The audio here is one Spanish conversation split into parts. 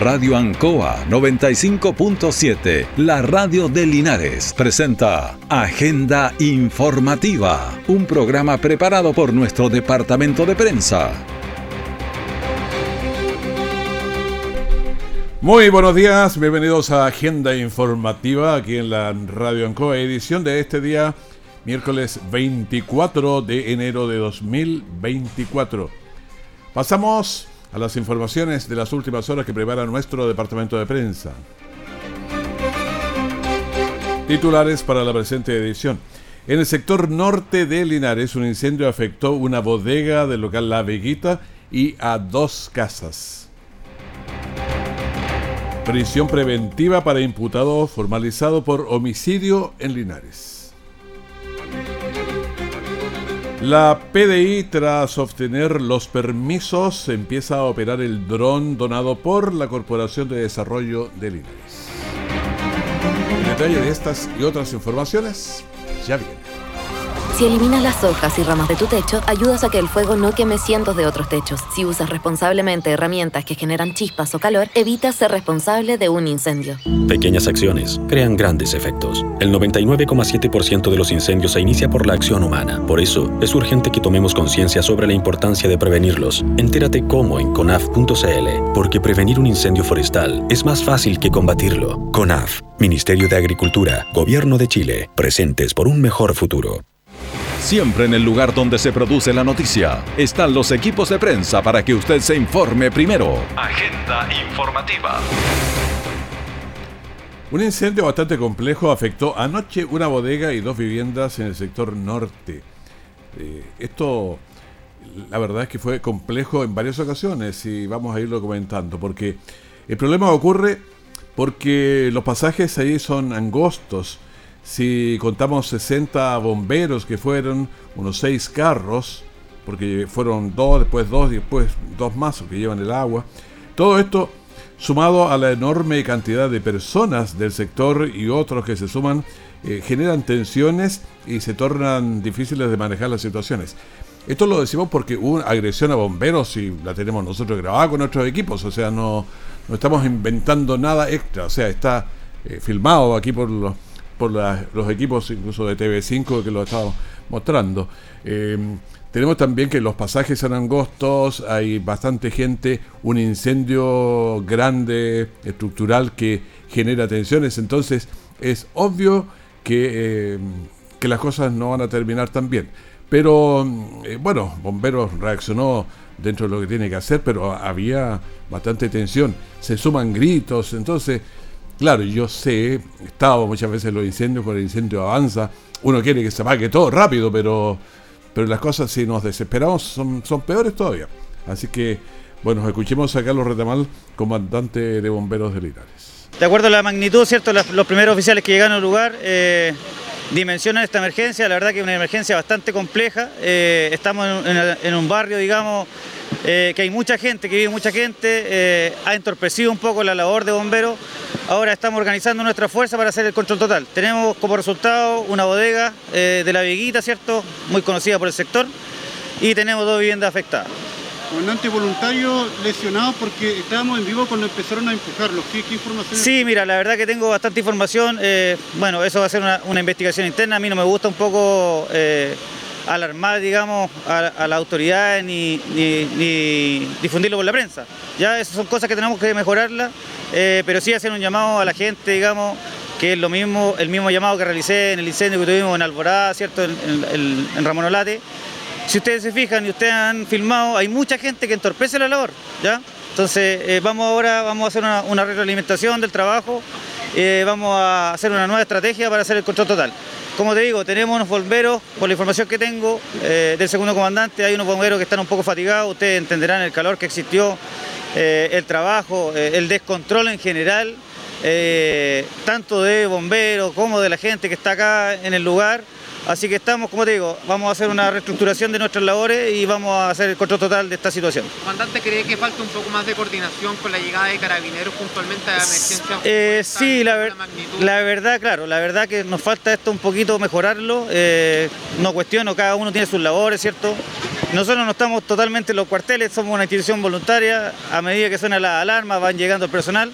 Radio Ancoa 95.7, la radio de Linares, presenta Agenda Informativa, un programa preparado por nuestro departamento de prensa. Muy buenos días, bienvenidos a Agenda Informativa aquí en la Radio Ancoa, edición de este día, miércoles 24 de enero de 2024. Pasamos a las informaciones de las últimas horas que prepara nuestro departamento de prensa. Titulares para la presente edición. En el sector norte de Linares, un incendio afectó una bodega del local La Veguita y a dos casas. Prisión preventiva para imputado formalizado por homicidio en Linares. La PDI, tras obtener los permisos, empieza a operar el dron donado por la Corporación de Desarrollo de Linares. El detalle de estas y otras informaciones ya viene. Si eliminas las hojas y ramas de tu techo, ayudas a que el fuego no queme cientos de otros techos. Si usas responsablemente herramientas que generan chispas o calor, evitas ser responsable de un incendio. Pequeñas acciones crean grandes efectos. El 99,7% de los incendios se inicia por la acción humana. Por eso, es urgente que tomemos conciencia sobre la importancia de prevenirlos. Entérate cómo en conaf.cl, porque prevenir un incendio forestal es más fácil que combatirlo. CONAF, Ministerio de Agricultura, Gobierno de Chile, presentes por un mejor futuro. Siempre en el lugar donde se produce la noticia están los equipos de prensa para que usted se informe primero. Agenda informativa. Un incendio bastante complejo afectó anoche una bodega y dos viviendas en el sector norte. Eh, esto, la verdad es que fue complejo en varias ocasiones y vamos a irlo comentando, porque el problema ocurre porque los pasajes ahí son angostos si contamos 60 bomberos que fueron, unos 6 carros, porque fueron dos, después dos y después dos más que llevan el agua. Todo esto sumado a la enorme cantidad de personas del sector y otros que se suman, eh, generan tensiones y se tornan difíciles de manejar las situaciones. Esto lo decimos porque hubo una agresión a bomberos y la tenemos nosotros grabada con nuestros equipos, o sea, no, no estamos inventando nada extra, o sea, está eh, filmado aquí por los por los equipos incluso de TV5 que lo estado mostrando. Em, tenemos también que los pasajes son angostos, hay bastante gente, un incendio grande, estructural, que genera tensiones, entonces es obvio que, em, que las cosas no van a terminar tan bien. Pero eh, bueno, Bomberos reaccionó dentro de lo que tiene que hacer, pero había bastante tensión, se suman gritos, entonces Claro, yo sé, he estado muchas veces en los incendios, cuando el incendio avanza, uno quiere que se apague todo rápido, pero, pero las cosas si nos desesperamos son, son peores todavía. Así que, bueno, escuchemos a Carlos Retamal, comandante de bomberos de Linares. De acuerdo a la magnitud, ¿cierto? Los primeros oficiales que llegaron al lugar eh, dimensionan esta emergencia, la verdad que es una emergencia bastante compleja. Eh, estamos en, un barrio, digamos, eh, que hay mucha gente, que vive mucha gente, ha entorpecido un poco la labor de bomberos. Ahora estamos organizando nuestra fuerza para hacer el control total. Tenemos como resultado una bodega eh, de la Veguita, ¿cierto? Muy conocida por el sector. Y tenemos dos viviendas afectadas. Comandante voluntario lesionado porque estábamos en vivo cuando empezaron a empujarlos. ¿Qué, información? Sí, mira, la verdad que tengo bastante información. Eh, bueno, eso va a ser una, investigación interna. A mí no me gusta un poco eh, alarmar, digamos, a, las autoridades ni, ni, difundirlo por la prensa. Ya, esas son cosas que tenemos que mejorarlas eh, pero sí hacer un llamado a la gente, digamos, que es lo mismo, el mismo llamado que realicé en el incendio que tuvimos en Alborada, ¿cierto? En, Ramón Olate. Si ustedes se fijan y ustedes han filmado, hay mucha gente que entorpece la labor, ¿ya? Entonces, eh, vamos ahora, vamos a hacer una, retroalimentación del trabajo, eh, vamos a hacer una nueva estrategia para hacer el control total. Como te digo, tenemos unos bomberos, por la información que tengo del segundo comandante, hay unos bomberos que están un poco fatigados, ustedes entenderán el calor que existió eh, el trabajo, eh, el descontrol en general, eh, tanto de bomberos como de la gente que está acá en el lugar, Así que estamos, como te digo, vamos a hacer una reestructuración de nuestras labores y vamos a hacer el control total de esta situación. Comandante, ¿cree que falta un poco más de coordinación con la llegada de carabineros puntualmente a la emergencia? Eh, sí, la, la, verdad, claro, la verdad que nos falta esto un poquito mejorarlo. Eh, no cuestiono, cada uno tiene sus labores, ¿cierto? Nosotros no estamos totalmente en los cuarteles, somos una institución voluntaria. A medida que suena la alarma van llegando el personal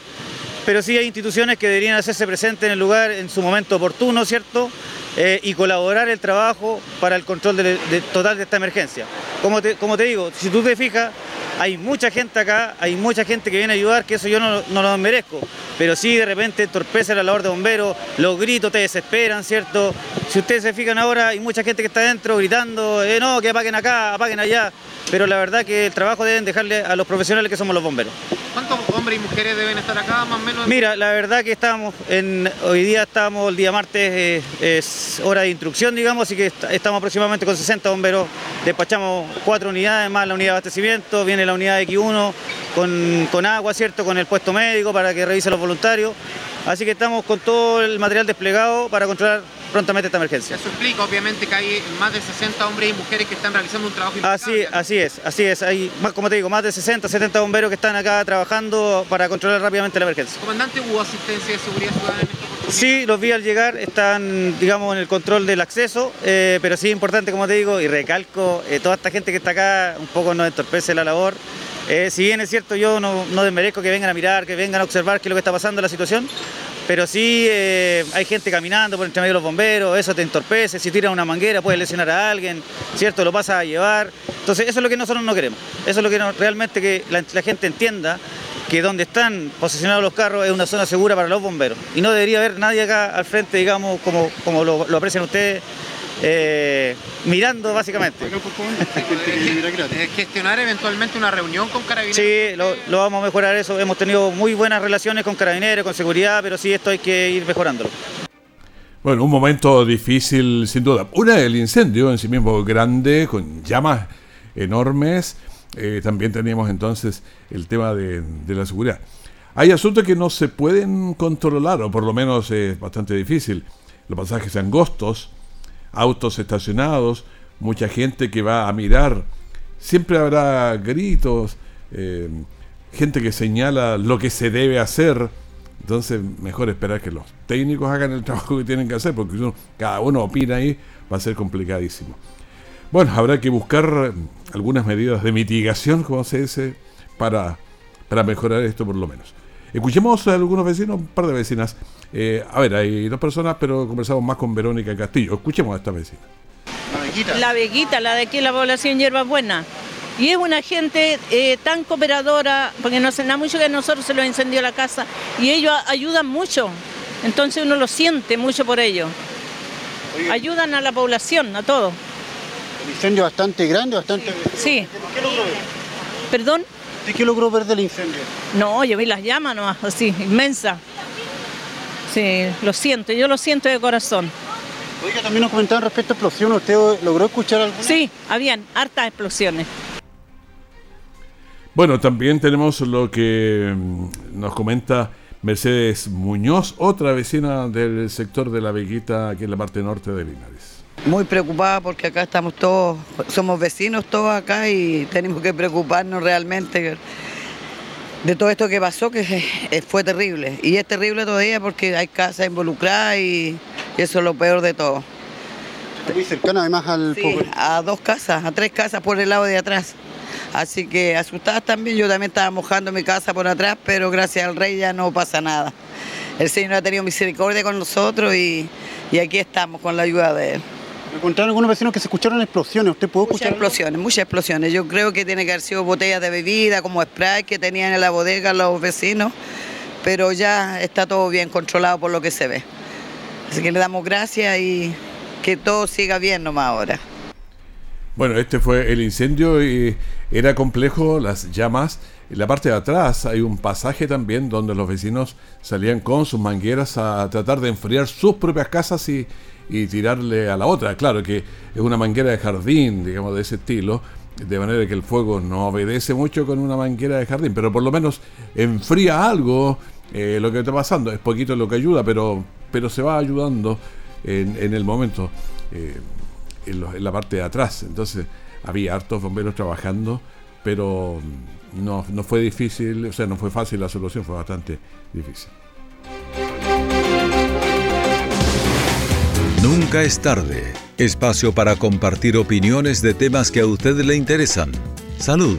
pero sí hay instituciones que deberían hacerse presentes en el lugar en su momento oportuno, ¿cierto? Eh, y colaborar el trabajo para el control total de esta emergencia. Como te, digo, si tú te fijas, hay mucha gente acá, hay mucha gente que viene a ayudar, que eso yo no, lo merezco, pero sí de repente entorpece la labor de bomberos, los gritos te desesperan, ¿cierto? Si ustedes se fijan ahora, hay mucha gente que está dentro gritando, eh, no, que apaguen acá, apaguen allá, pero la verdad que el trabajo deben dejarle a los profesionales que somos los bomberos. ¿Cuántos y mujeres deben estar acá más o menos? Mira, la verdad que estamos, en, hoy día estamos, el día martes eh, es hora de instrucción, digamos, así que estamos aproximadamente con 60 bomberos, despachamos cuatro unidades más la unidad de abastecimiento, viene la unidad X1 con, con agua, ¿cierto? Con el puesto médico para que revise los voluntarios. Así que estamos con todo el material desplegado para controlar prontamente esta emergencia. Eso explica obviamente que hay más de 60 hombres y mujeres que están realizando un trabajo Así, así es, así es. Hay, como te digo, más de 60, 70 bomberos que están acá trabajando para controlar rápidamente la emergencia. Comandante, ¿hubo asistencia de seguridad ciudadana en esta? Sí, los vi al llegar, están, digamos, en el control del acceso, eh, pero sí es importante, como te digo, y recalco, eh, toda esta gente que está acá un poco nos entorpece la labor. Eh, si bien es cierto, yo no, no desmerezco que vengan a mirar, que vengan a observar qué es lo que está pasando en la situación, pero sí eh, hay gente caminando por entre medio de los bomberos, eso te entorpece, si tiras una manguera puedes lesionar a alguien, ¿cierto? Lo pasas a llevar. Entonces eso es lo que nosotros no queremos, eso es lo que realmente que la, gente entienda que donde están posicionados los carros es una zona segura para los bomberos y no debería haber nadie acá al frente, digamos, como, como lo aprecian ustedes, eh, mirando básicamente. gestionar eventualmente una reunión con carabineros. Sí, lo, vamos a mejorar eso. Hemos tenido muy buenas relaciones con carabineros, con seguridad, pero sí esto hay que ir mejorándolo. Bueno, un momento difícil sin duda. Una, el incendio en sí mismo grande, con llamas enormes. Eh, también teníamos entonces el tema de, de, la seguridad. Hay asuntos que no se pueden controlar, o por lo menos es bastante difícil. Los pasajes angostos, autos estacionados, mucha gente que va a mirar, siempre habrá gritos, eh, gente que señala lo que se debe hacer. Entonces, mejor esperar que los técnicos hagan el trabajo que tienen que hacer, porque si cada uno opina ahí, va a ser complicadísimo. Bueno, habrá que buscar algunas medidas de mitigación, como se dice, para, para mejorar esto por lo menos. Escuchemos a algunos vecinos, un par de vecinas. Eh, a ver, hay dos personas, pero conversamos más con Verónica Castillo. Escuchemos a esta vecina. La Veguita. La Veguita, la de aquí, la población Hierba Buena. Y es una gente eh, tan cooperadora, porque nos da mucho que a nosotros se lo incendió la casa, y ellos ayudan mucho. Entonces uno lo siente mucho por ello. Ayudan a la población, a todo. El incendio bastante grande, bastante... Sí. ¿Qué logró ver? ¿Perdón? ¿De qué logró ver del incendio? No, yo vi las llamas nomás, así, inmensa. Sí, lo siento, yo lo siento de corazón. Oiga, también nos comentaban respecto a explosiones. ¿Usted logró escuchar algo? Sí, habían hartas explosiones. Bueno, también tenemos lo que mm, nos comenta Mercedes Muñoz, otra vecina del sector de la Veguita, aquí en la parte norte de Linares. Muy preocupada porque acá estamos todos, somos vecinos todos acá y tenemos que preocuparnos realmente de todo esto que pasó, que fue terrible. Y es terrible todavía porque hay casas involucradas y, eso es lo peor de todo. muy cercana además al... Sí, a dos casas, a tres casas por el lado de atrás. Así que asustadas también, yo también estaba mojando mi casa por atrás, pero gracias al rey ya no pasa nada. El Señor ha tenido misericordia con nosotros y, y aquí estamos con la ayuda de Él. Me contaron algunos vecinos que se escucharon explosiones. ¿Usted puede escuchar? Muchas explosiones, muchas explosiones. Yo creo que tiene que haber sido botellas de bebida, como spray que tenían en la bodega los vecinos, pero ya está todo bien controlado por lo que se ve. Así que le damos gracias y que todo siga bien nomás ahora. Bueno, este fue el incendio y era complejo, las llamas. En la parte de atrás hay un pasaje también donde los vecinos salían con sus mangueras a tratar de enfriar sus propias casas y, y tirarle a la otra. Claro que es una manguera de jardín, digamos, de ese estilo, de manera que el fuego no obedece mucho con una manguera de jardín, pero por lo menos enfría algo eh, lo que está pasando. Es poquito lo que ayuda, pero, pero se va ayudando en, en el momento. eh, en, la parte de atrás. Entonces había hartos bomberos trabajando, pero no, no fue difícil, o sea, no fue fácil la solución, fue bastante difícil. Nunca es tarde. Espacio para compartir opiniones de temas que a usted le interesan. Salud,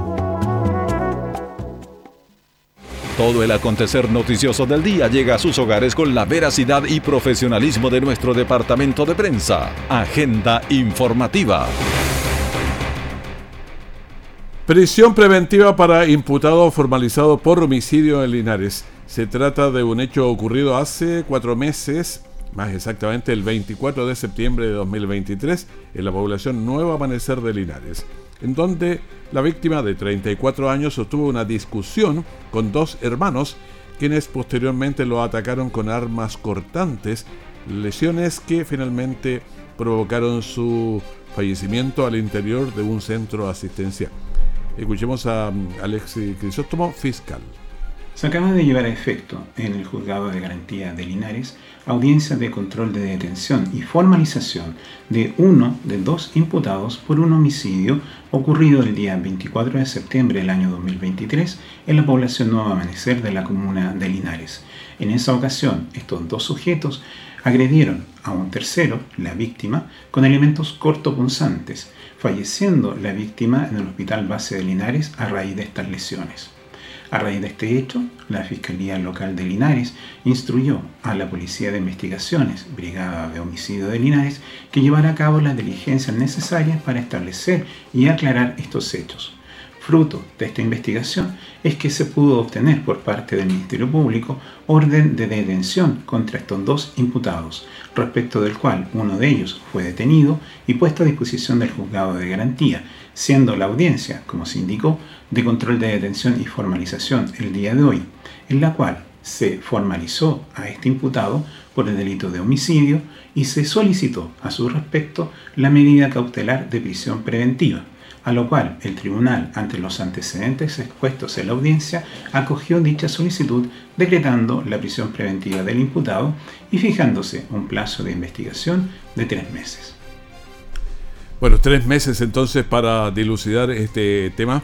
Todo el acontecer noticioso del día llega a sus hogares con la veracidad y profesionalismo de nuestro departamento de prensa. Agenda informativa. Prisión preventiva para imputado formalizado por homicidio en Linares. Se trata de un hecho ocurrido hace cuatro meses, más exactamente el 24 de septiembre de 2023, en la población Nuevo Amanecer de Linares, en donde la víctima de 34 años sostuvo una discusión con dos hermanos, quienes posteriormente lo atacaron con armas cortantes, lesiones que finalmente provocaron su fallecimiento al interior de un centro asistencial. Escuchemos a mm, Alexis Crisóstomo, fiscal. Se acaba de llevar a efecto en el Juzgado de Garantía de Linares audiencia de control de detención y formalización de uno de dos imputados por un homicidio ocurrido el día 24 de septiembre del año 2023 en la población Nuevo Amanecer de la comuna de Linares. En esa ocasión, estos dos sujetos agredieron a un tercero, la víctima, con elementos cortopunzantes, falleciendo la víctima en el Hospital Base de Linares a raíz de estas lesiones. A raíz de este hecho, la Fiscalía Local de Linares instruyó a la Policía de Investigaciones, Brigada de Homicidio de Linares, que llevara a cabo las diligencias necesarias para establecer y aclarar estos hechos. Fruto de esta investigación es que se pudo obtener por parte del Ministerio Público orden de detención contra estos dos imputados, respecto del cual uno de ellos fue detenido y puesto a disposición del juzgado de garantía, siendo la audiencia, como se indicó, de control de detención y formalización el día de hoy, en la cual se formalizó a este imputado por el delito de homicidio y se solicitó a su respecto la medida cautelar de prisión preventiva a lo cual el tribunal, ante los antecedentes expuestos en la audiencia, acogió dicha solicitud decretando la prisión preventiva del imputado y fijándose un plazo de investigación de tres meses. Bueno, tres meses entonces para dilucidar este tema.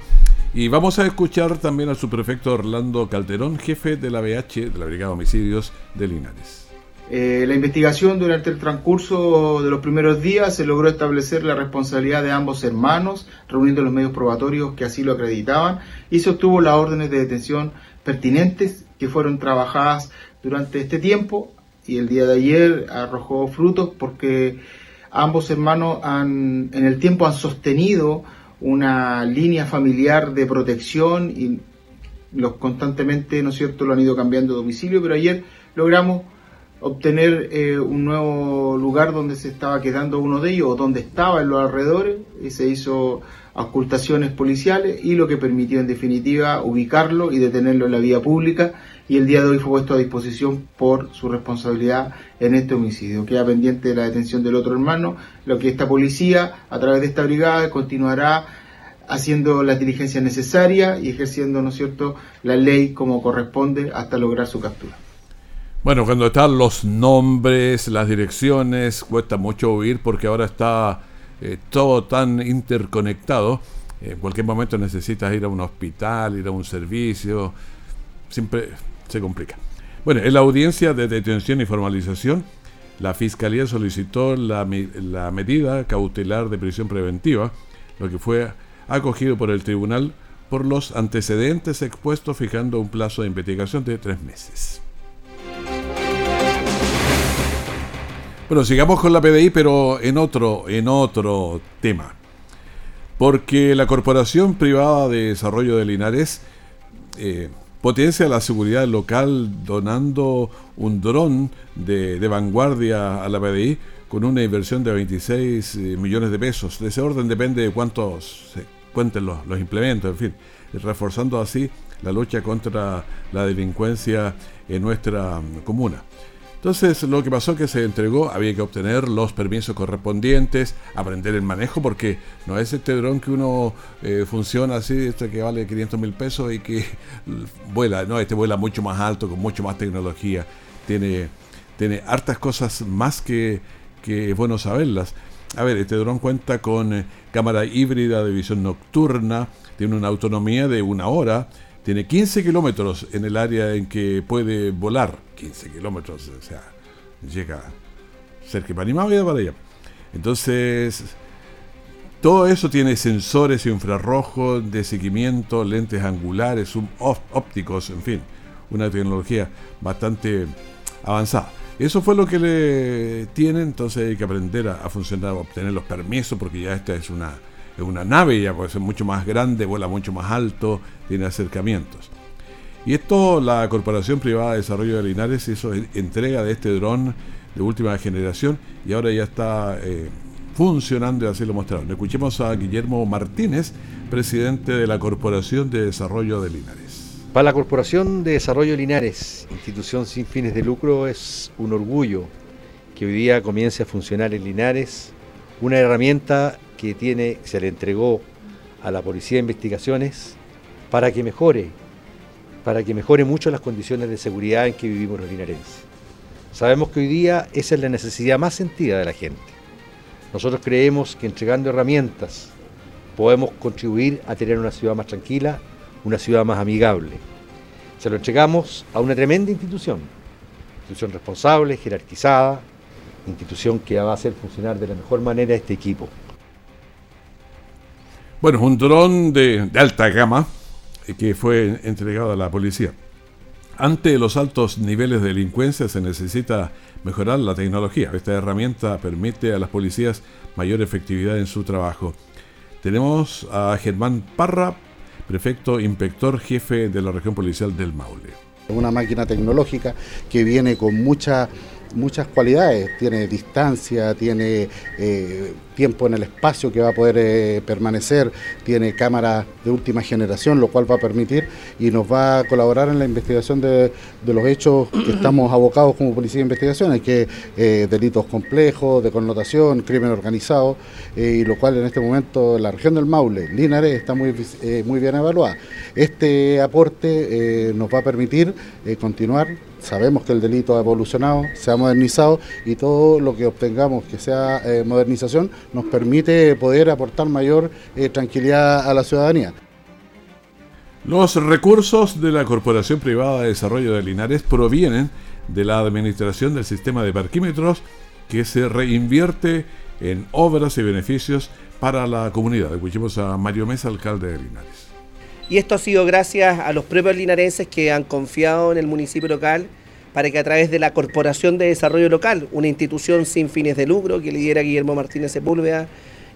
Y vamos a escuchar también al subprefecto Orlando Calderón, jefe de la BH, de la Brigada de Homicidios de Linares. Eh, la investigación durante el transcurso de los primeros días se logró establecer la responsabilidad de ambos hermanos, reuniendo los medios probatorios que así lo acreditaban, y se obtuvo las órdenes de detención pertinentes que fueron trabajadas durante este tiempo y el día de ayer arrojó frutos porque ambos hermanos han, en el tiempo han sostenido una línea familiar de protección y los constantemente, ¿no es cierto?, lo han ido cambiando de domicilio, pero ayer logramos obtener eh, un nuevo lugar donde se estaba quedando uno de ellos o donde estaba en los alrededores y se hizo ocultaciones policiales y lo que permitió en definitiva ubicarlo y detenerlo en la vía pública y el día de hoy fue puesto a disposición por su responsabilidad en este homicidio. Queda pendiente de la detención del otro hermano, lo que esta policía a través de esta brigada continuará haciendo las diligencias necesarias y ejerciendo, ¿no es cierto?, la ley como corresponde hasta lograr su captura. Bueno, cuando están los nombres, las direcciones, cuesta mucho oír porque ahora está eh, todo tan interconectado. En cualquier momento necesitas ir a un hospital, ir a un servicio. Siempre se complica. Bueno, en la audiencia de detención y formalización, la Fiscalía solicitó la, la medida cautelar de prisión preventiva, lo que fue acogido por el tribunal por los antecedentes expuestos, fijando un plazo de investigación de tres meses. Bueno, sigamos con la PDI, pero en otro, en otro tema. Porque la Corporación Privada de Desarrollo de Linares eh, potencia la seguridad local donando un dron de, vanguardia a la PDI con una inversión de 26 eh, millones de pesos. De ese orden depende de cuántos se cuenten los, los implementos, en fin, reforzando así la lucha contra la delincuencia en nuestra mm, comuna. Entonces lo que pasó es que se entregó, había que obtener los permisos correspondientes, aprender el manejo, porque no es este dron que uno eh, funciona así, este que vale 500 mil pesos y que vuela, no, este vuela mucho más alto, con mucho más tecnología, tiene, tiene hartas cosas más que, que es bueno saberlas. A ver, este dron cuenta con eh, cámara híbrida de visión nocturna, tiene una autonomía de una hora, tiene 15 kilómetros en el área en que puede volar. 15 kilómetros, o sea, llega cerca para animado y para allá. Entonces, todo eso tiene sensores infrarrojos de seguimiento, lentes angulares, zoom ópticos, en fin, una tecnología bastante avanzada. Eso fue lo que le tiene, entonces hay que aprender a, a funcionar, a obtener los permisos, porque ya esta es una es una nave, ya puede ser mucho más grande, vuela mucho más alto, tiene acercamientos. Y esto la Corporación Privada de Desarrollo de Linares hizo entrega de este dron de última generación y ahora ya está eh, funcionando y así lo mostraron. Escuchemos a Guillermo Martínez, presidente de la Corporación de Desarrollo de Linares. Para la Corporación de Desarrollo de Linares, institución sin fines de lucro, es un orgullo que hoy día comience a funcionar en Linares una herramienta que tiene, se le entregó a la Policía de Investigaciones para que mejore, para que mejore mucho las condiciones de seguridad en que vivimos los linarenses. Sabemos que hoy día esa es la necesidad más sentida de la gente. Nosotros creemos que entregando herramientas podemos contribuir a tener una ciudad más tranquila, una ciudad más amigable. Se lo entregamos a una tremenda institución, institución responsable, jerarquizada, institución que va a hacer funcionar de la mejor manera este equipo. Bueno, un dron de, alta gama que fue entregado a la policía. Ante los altos niveles de delincuencia se necesita mejorar la tecnología. Esta herramienta permite a las policías mayor efectividad en su trabajo. Tenemos a Germán Parra, prefecto inspector jefe de la región policial del Maule. Una máquina tecnológica que viene con mucha muchas cualidades, tiene distancia, tiene eh, tiempo en el espacio que va a poder eh, permanecer, tiene cámaras de última generación, lo cual va a permitir y nos va a colaborar en la investigación de, los hechos que estamos abocados como Policía de Investigaciones, que eh, delitos complejos, de connotación, crimen organizado, y lo cual en este momento en la región del Maule, Linares, está muy, muy bien evaluada. Este aporte nos va a permitir continuar sabemos que el delito ha evolucionado, se ha modernizado y todo lo que obtengamos que sea eh, modernización nos permite poder aportar mayor eh, tranquilidad a la ciudadanía. Los recursos de la Corporación Privada de Desarrollo de Linares provienen de la administración del sistema de parquímetros que se reinvierte en obras y beneficios para la comunidad. Escuchemos a Mario Mesa, alcalde de Linares. Y esto ha sido gracias a los propios linarenses que han confiado en el municipio local para que a través de la Corporación de Desarrollo Local, una institución sin fines de lucro que lidera Guillermo Martínez Sepúlveda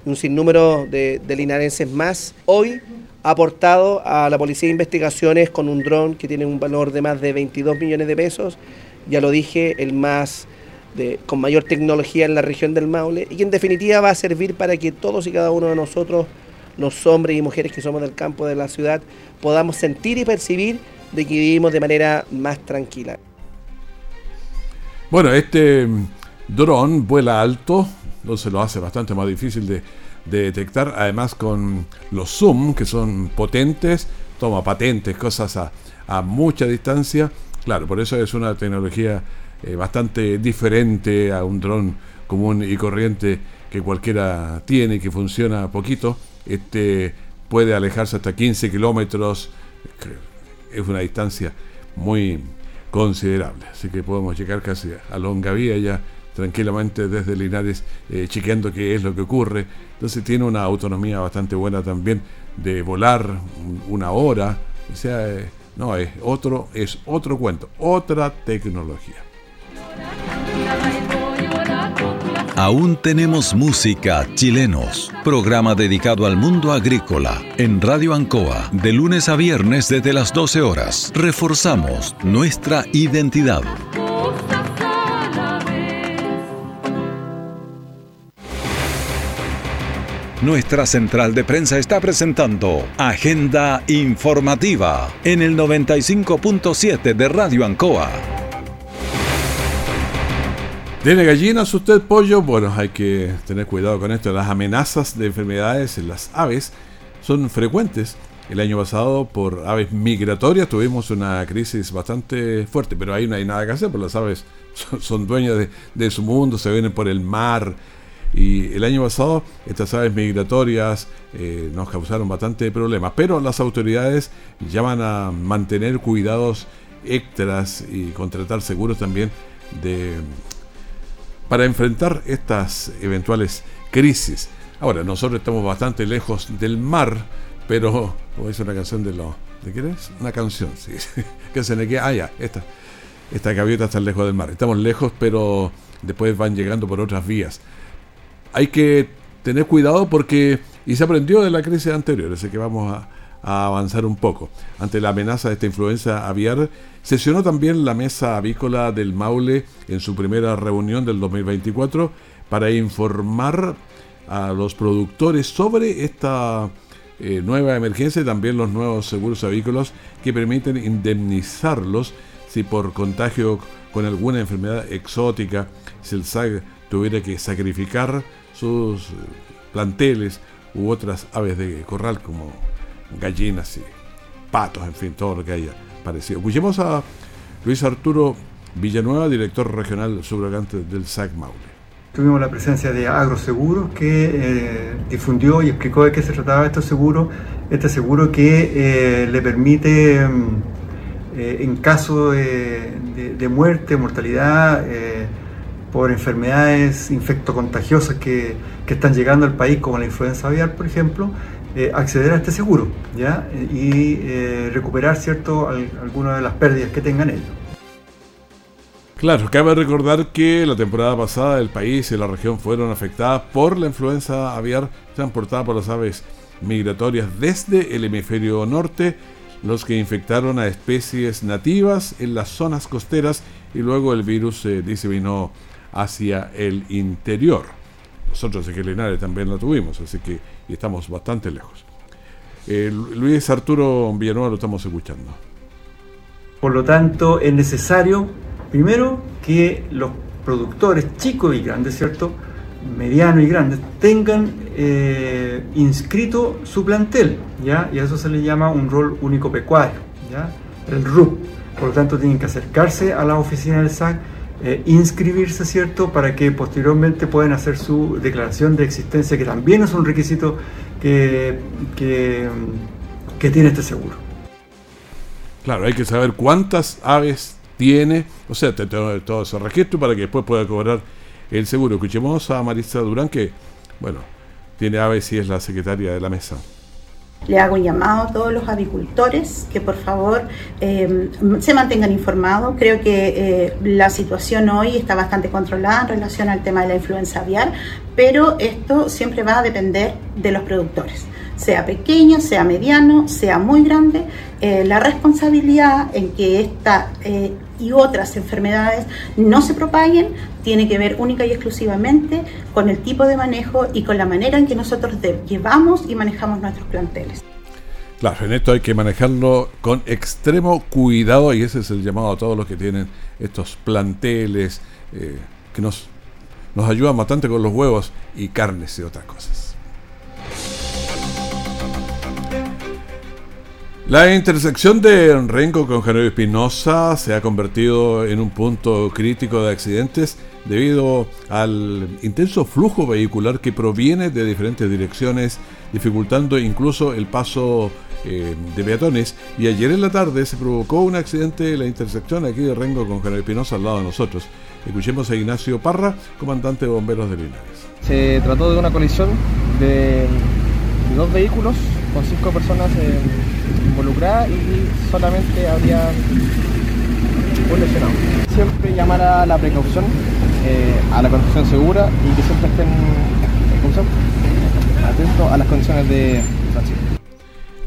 y un sinnúmero de, de linarenses más, hoy ha aportado a la Policía de Investigaciones con un dron que tiene un valor de más de 22 millones de pesos, ya lo dije, el más con mayor tecnología en la región del Maule y que en definitiva va a servir para que todos y cada uno de nosotros los hombres y mujeres que somos del campo de la ciudad podamos sentir y percibir de que vivimos de manera más tranquila. Bueno, este mm, dron vuela alto, entonces lo hace bastante más difícil de, detectar, además con los zoom, que son potentes, toma patentes, cosas a, mucha distancia. Claro, por eso es una tecnología eh, bastante diferente a un dron común y corriente que cualquiera tiene que funciona poquito este puede alejarse hasta 15 kilómetros, es una distancia muy considerable, así que podemos llegar casi a Longavía ya tranquilamente desde Linares eh, chequeando qué es lo que ocurre, entonces tiene una autonomía bastante buena también de volar una hora, o sea, eh, no, es otro, es otro cuento, otra tecnología. Aún tenemos música, chilenos. Programa dedicado al mundo agrícola en Radio Ancoa, de lunes a viernes desde las 12 horas. Reforzamos nuestra identidad. Nuestra central de prensa está presentando Agenda Informativa en el 95.7 de Radio Ancoa. ¿Tiene gallinas usted, pollo? Bueno, hay que tener cuidado con esto. Las amenazas de enfermedades en las aves son frecuentes. El año pasado, por aves migratorias, tuvimos una crisis bastante fuerte, pero ahí no hay nada que hacer, porque las aves son, dueñas de, su mundo, se vienen por el mar. Y el año pasado, estas aves migratorias eh, nos causaron bastante problemas, pero las autoridades llaman a mantener cuidados extras y contratar seguros también de para enfrentar estas eventuales crisis. Ahora, nosotros estamos bastante lejos del mar, pero, como dice una canción de lo. ¿De qué es? Una canción, sí. que se le queda. Ah, ya, esta, esta gaviota está lejos del mar. Estamos lejos, pero después van llegando por otras vías. Hay que tener cuidado porque. Y se aprendió de la crisis anterior, así que vamos a, a avanzar un poco. Ante la amenaza de esta influenza aviar, sesionó también la mesa avícola del Maule en su primera reunión del 2024 para informar a los productores sobre esta eh, nueva emergencia y también los nuevos seguros avícolas que permiten indemnizarlos si por contagio con alguna enfermedad exótica, si el SAG tuviera que sacrificar sus planteles u otras aves de corral como gallinas y patos, en fin, todo lo que haya parecido. Escuchemos a Luis Arturo Villanueva, director regional subrogante del SAC Maule. Tuvimos la presencia de Agroseguros que eh, difundió y explicó de qué se trataba este seguro. Este seguro que eh, le permite, mm, eh, en caso de, muerte, mortalidad, por enfermedades infectocontagiosas que, que, están llegando al país, como la influenza aviar, por ejemplo, acceder a este seguro ¿ya? y recuperar cierto, de las pérdidas que tengan ellos. Claro, cabe recordar que la temporada pasada el país y la región fueron afectadas por la influenza aviar transportada por las aves migratorias desde el hemisferio norte, los que infectaron a especies nativas en las zonas costeras y luego el virus se diseminó hacia el interior. Nosotros en Linares también la tuvimos, así que estamos bastante lejos. Eh, Luis Arturo Villanueva lo estamos escuchando. Por lo tanto, es necesario Primero, que los productores chicos y grandes, ¿cierto? Medianos y grandes, tengan eh, inscrito su plantel, ¿ya? Y a eso se le llama un rol único pecuario, ¿ya? El RUP. Por lo tanto, tienen que acercarse a la oficina del SAC, eh, inscribirse, ¿cierto? Para que posteriormente puedan hacer su declaración de existencia, que también es un requisito que, que, que tiene este seguro. Claro, hay que saber cuántas aves tiene, o sea, todo ese registro para que después pueda cobrar el seguro. Escuchemos a Marisa Durán, que, bueno, tiene a ver si es la secretaria de la mesa. Le hago un llamado a todos los avicultores que por favor eh, se mantengan informados. Creo que eh, la situación hoy está bastante controlada en relación al tema de la influenza aviar, pero esto siempre va a depender de los productores sea pequeño, sea mediano, sea muy grande, eh, la responsabilidad en que esta eh, y otras enfermedades no se propaguen tiene que ver única y exclusivamente con el tipo de manejo y con la manera en que nosotros llevamos y manejamos nuestros planteles. Claro, en esto hay que manejarlo con extremo cuidado y ese es el llamado a todos los que tienen estos planteles eh, que nos, nos ayudan bastante con los huevos y carnes y otras cosas. La intersección de Renco con Janeiro Espinosa se ha convertido en un punto crítico de accidentes debido al intenso flujo vehicular que proviene de diferentes direcciones, dificultando incluso el paso eh, de peatones. Y ayer en la tarde se provocó un accidente en la intersección aquí de Rengo con Janeiro Espinosa al lado de nosotros. Escuchemos a Ignacio Parra, comandante de bomberos de Linares. Se trató de una colisión de, dos vehículos con cinco personas. en involucrada y solamente había un lesionado. Siempre llamar a la precaución, eh, a la conducción segura y que siempre estén atentos a las condiciones de tránsito.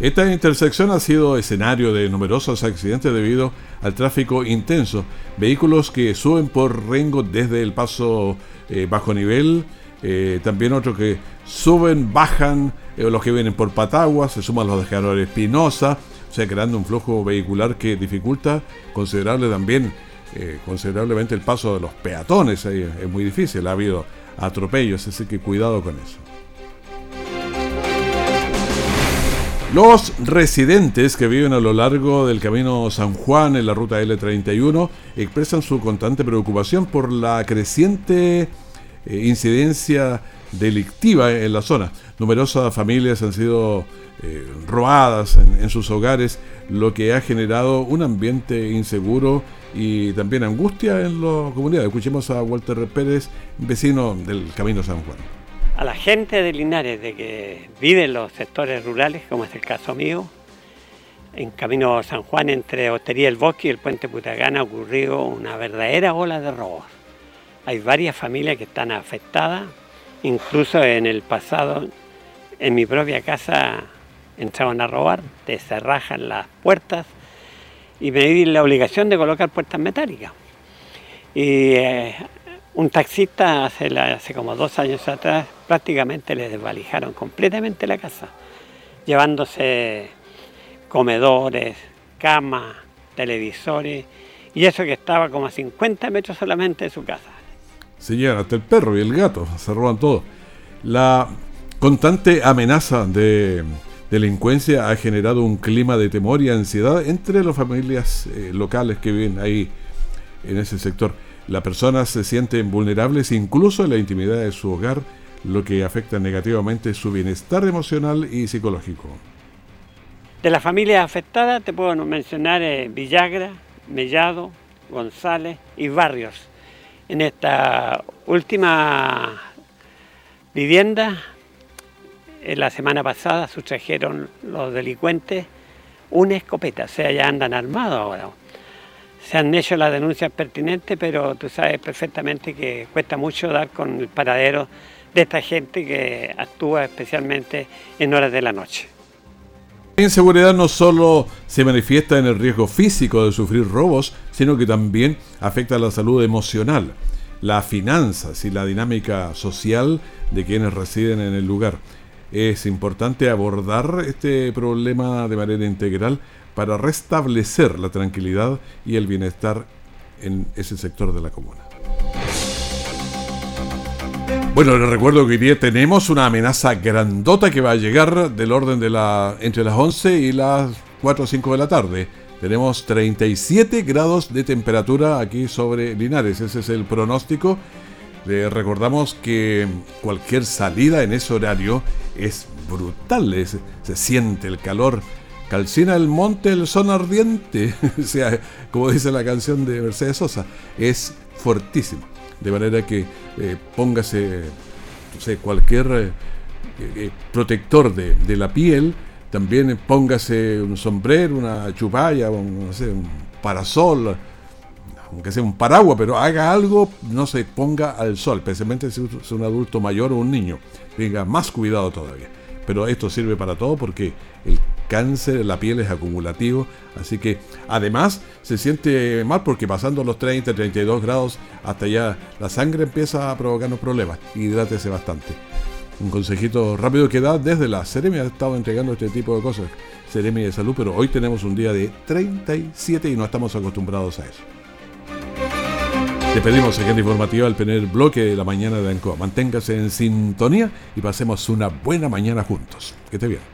Esta intersección ha sido escenario de numerosos accidentes debido al tráfico intenso. Vehículos que suben por Rengo desde el paso eh, bajo nivel, eh, también otros que suben, bajan, eh, los que vienen por Patagua, se suman los de General Espinosa, o sea, creando un flujo vehicular que dificulta considerable también, eh, considerablemente el paso de los peatones, ahí es muy difícil, ha habido atropellos, así que cuidado con eso. Los residentes que viven a lo largo del camino San Juan en la ruta L31 expresan su constante preocupación por la creciente eh, incidencia delictiva en la zona. Numerosas familias han sido eh, robadas en, sus hogares, lo que ha generado un ambiente inseguro y también angustia en la comunidad. Escuchemos a Walter Pérez, vecino del Camino San Juan a la gente de Linares de que vive en los sectores rurales, como es el caso mío, en Camino San Juan entre Hostería El Bosque y el Puente Putagana ha ocurrido una verdadera ola de robos. Hay varias familias que están afectadas, incluso en el pasado, en mi propia casa entraban a robar, te cerrajan las puertas y me di la obligación de colocar puertas metálicas. Y eh, un taxista hace, hace como dos años atrás prácticamente le desvalijaron completamente la casa, llevándose comedores, camas, televisores, y eso que estaba como a 50 metros solamente de su casa. Se llevan hasta el perro y el gato, se roban todo. La constante amenaza de delincuencia ha generado un clima de temor y ansiedad entre las familias eh, locales que viven ahí en ese sector. Las personas se sienten vulnerables incluso en la intimidad de su hogar lo que afecta negativamente su bienestar emocional y psicológico. De las familias afectadas te puedo mencionar eh, Villagra, Mellado, González y Barrios. En esta última vivienda, en la semana pasada sustrajeron los delincuentes una escopeta, o sea, ya andan armados ahora. Se han hecho las denuncias pertinentes, pero tú sabes perfectamente que cuesta mucho dar con el paradero de esta gente que actúa especialmente en horas de la noche. La inseguridad no solo se manifiesta en el riesgo físico de sufrir robos, sino que también afecta a la salud emocional, las finanzas y la dinámica social de quienes residen en el lugar. Es importante abordar este problema de manera integral para restablecer la tranquilidad y el bienestar en ese sector de la comuna. Bueno, les recuerdo que hoy tenemos una amenaza grandota que va a llegar del orden de la entre las 11 y las 4 o 5 de la tarde. Tenemos 37 grados de temperatura aquí sobre Linares, ese es el pronóstico. Les recordamos que cualquier salida en ese horario es brutal, se siente el calor. Calcina el monte, el son ardiente, como dice la canción de Mercedes Sosa, es fuertísimo de manera que eh, póngase cualquier eh, eh, protector de, la piel, también póngase un sombrero, una chupalla, un, un parasol, aunque sea un paraguas, pero haga algo, no se ponga al sol, especialmente si es un adulto mayor o un niño. Tenga más cuidado todavía. Pero esto sirve para todo porque el cáncer, la piel es acumulativo, así que además se siente mal porque pasando los 30, 32 grados hasta allá la sangre empieza a provocarnos problemas, hidrátese bastante. Un consejito rápido que da desde la Seremi ha estado entregando este tipo de cosas, Seremi de Salud, pero hoy tenemos un día de 37 y no estamos acostumbrados a eso. Despedimos agenda informativa al primer bloque de la mañana de ANCOA. Manténgase en sintonía y pasemos una buena mañana juntos. Que esté bien.